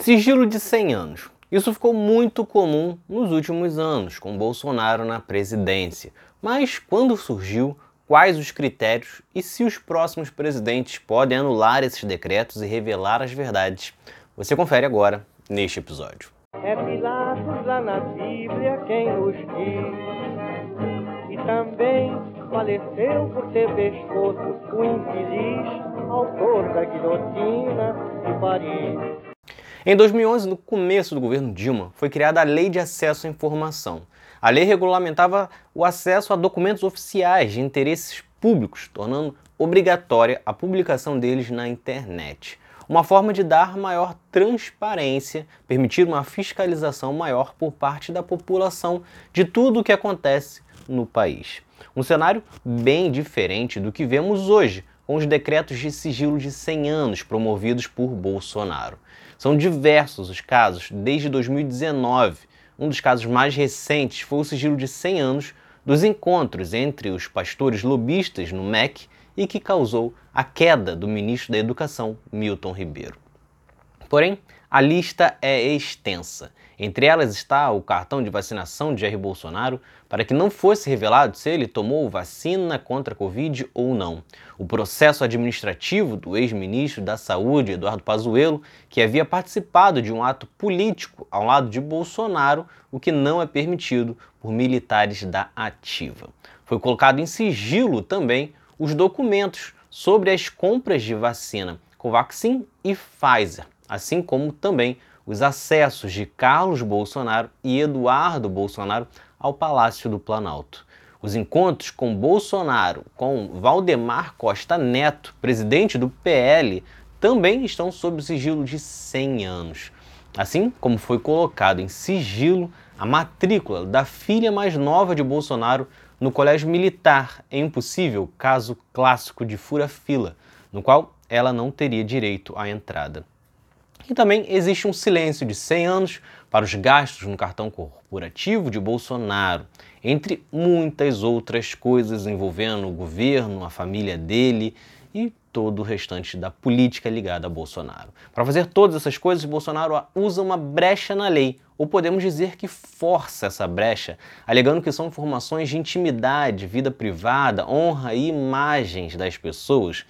Sigilo de 100 anos. Isso ficou muito comum nos últimos anos, com Bolsonaro na presidência. Mas quando surgiu, quais os critérios e se os próximos presidentes podem anular esses decretos e revelar as verdades? Você confere agora neste episódio. É Pilatos lá na Bíblia quem nos diz, e também faleceu por ter pescoço o infeliz autor da guilhotina de Paris. Em 2011, no começo do governo Dilma, foi criada a Lei de Acesso à Informação. A lei regulamentava o acesso a documentos oficiais de interesses públicos, tornando obrigatória a publicação deles na internet. Uma forma de dar maior transparência, permitir uma fiscalização maior por parte da população de tudo o que acontece no país. Um cenário bem diferente do que vemos hoje, com os decretos de sigilo de 100 anos promovidos por Bolsonaro. São diversos os casos desde 2019. Um dos casos mais recentes foi o sigilo de 100 anos dos encontros entre os pastores lobistas no MEC e que causou a queda do ministro da Educação, Milton Ribeiro. Porém, a lista é extensa. Entre elas está o cartão de vacinação de Jair Bolsonaro para que não fosse revelado se ele tomou vacina contra a Covid ou não. O processo administrativo do ex-ministro da Saúde, Eduardo Pazuello, que havia participado de um ato político ao lado de Bolsonaro, o que não é permitido por militares da Ativa. Foi colocado em sigilo também os documentos sobre as compras de vacina Covaxin e Pfizer assim como também os acessos de Carlos Bolsonaro e Eduardo Bolsonaro ao Palácio do Planalto. Os encontros com Bolsonaro, com Valdemar Costa Neto, presidente do PL, também estão sob sigilo de 100 anos. Assim como foi colocado em sigilo a matrícula da filha mais nova de Bolsonaro no Colégio Militar, em um possível caso clássico de fura-fila, no qual ela não teria direito à entrada. E também existe um silêncio de 100 anos para os gastos no cartão corporativo de Bolsonaro, entre muitas outras coisas envolvendo o governo, a família dele e todo o restante da política ligada a Bolsonaro. Para fazer todas essas coisas, Bolsonaro usa uma brecha na lei, ou podemos dizer que força essa brecha, alegando que são informações de intimidade, vida privada, honra e imagens das pessoas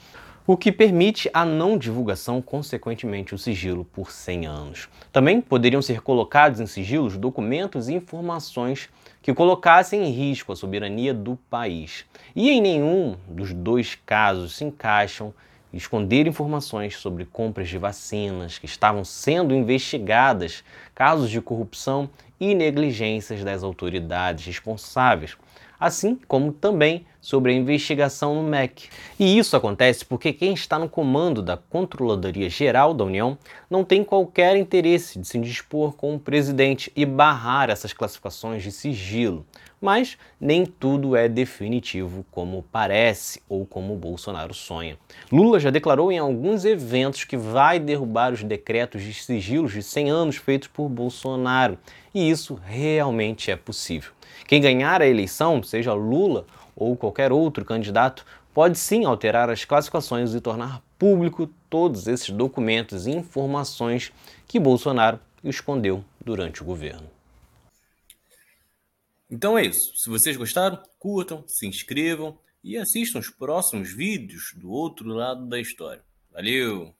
o que permite a não divulgação, consequentemente o sigilo por 100 anos. Também poderiam ser colocados em sigilos documentos e informações que colocassem em risco a soberania do país. E em nenhum dos dois casos se encaixam esconder informações sobre compras de vacinas que estavam sendo investigadas, casos de corrupção e negligências das autoridades responsáveis assim como também sobre a investigação no MEC. E isso acontece porque quem está no comando da Controladoria Geral da União não tem qualquer interesse de se indispor com o presidente e barrar essas classificações de sigilo. Mas nem tudo é definitivo como parece ou como Bolsonaro sonha. Lula já declarou em alguns eventos que vai derrubar os decretos de sigilos de 100 anos feitos por Bolsonaro. E isso realmente é possível. Quem ganhar a eleição, seja Lula ou qualquer outro candidato, pode sim alterar as classificações e tornar público todos esses documentos e informações que Bolsonaro escondeu durante o governo. Então é isso. Se vocês gostaram, curtam, se inscrevam e assistam os próximos vídeos do outro lado da história. Valeu!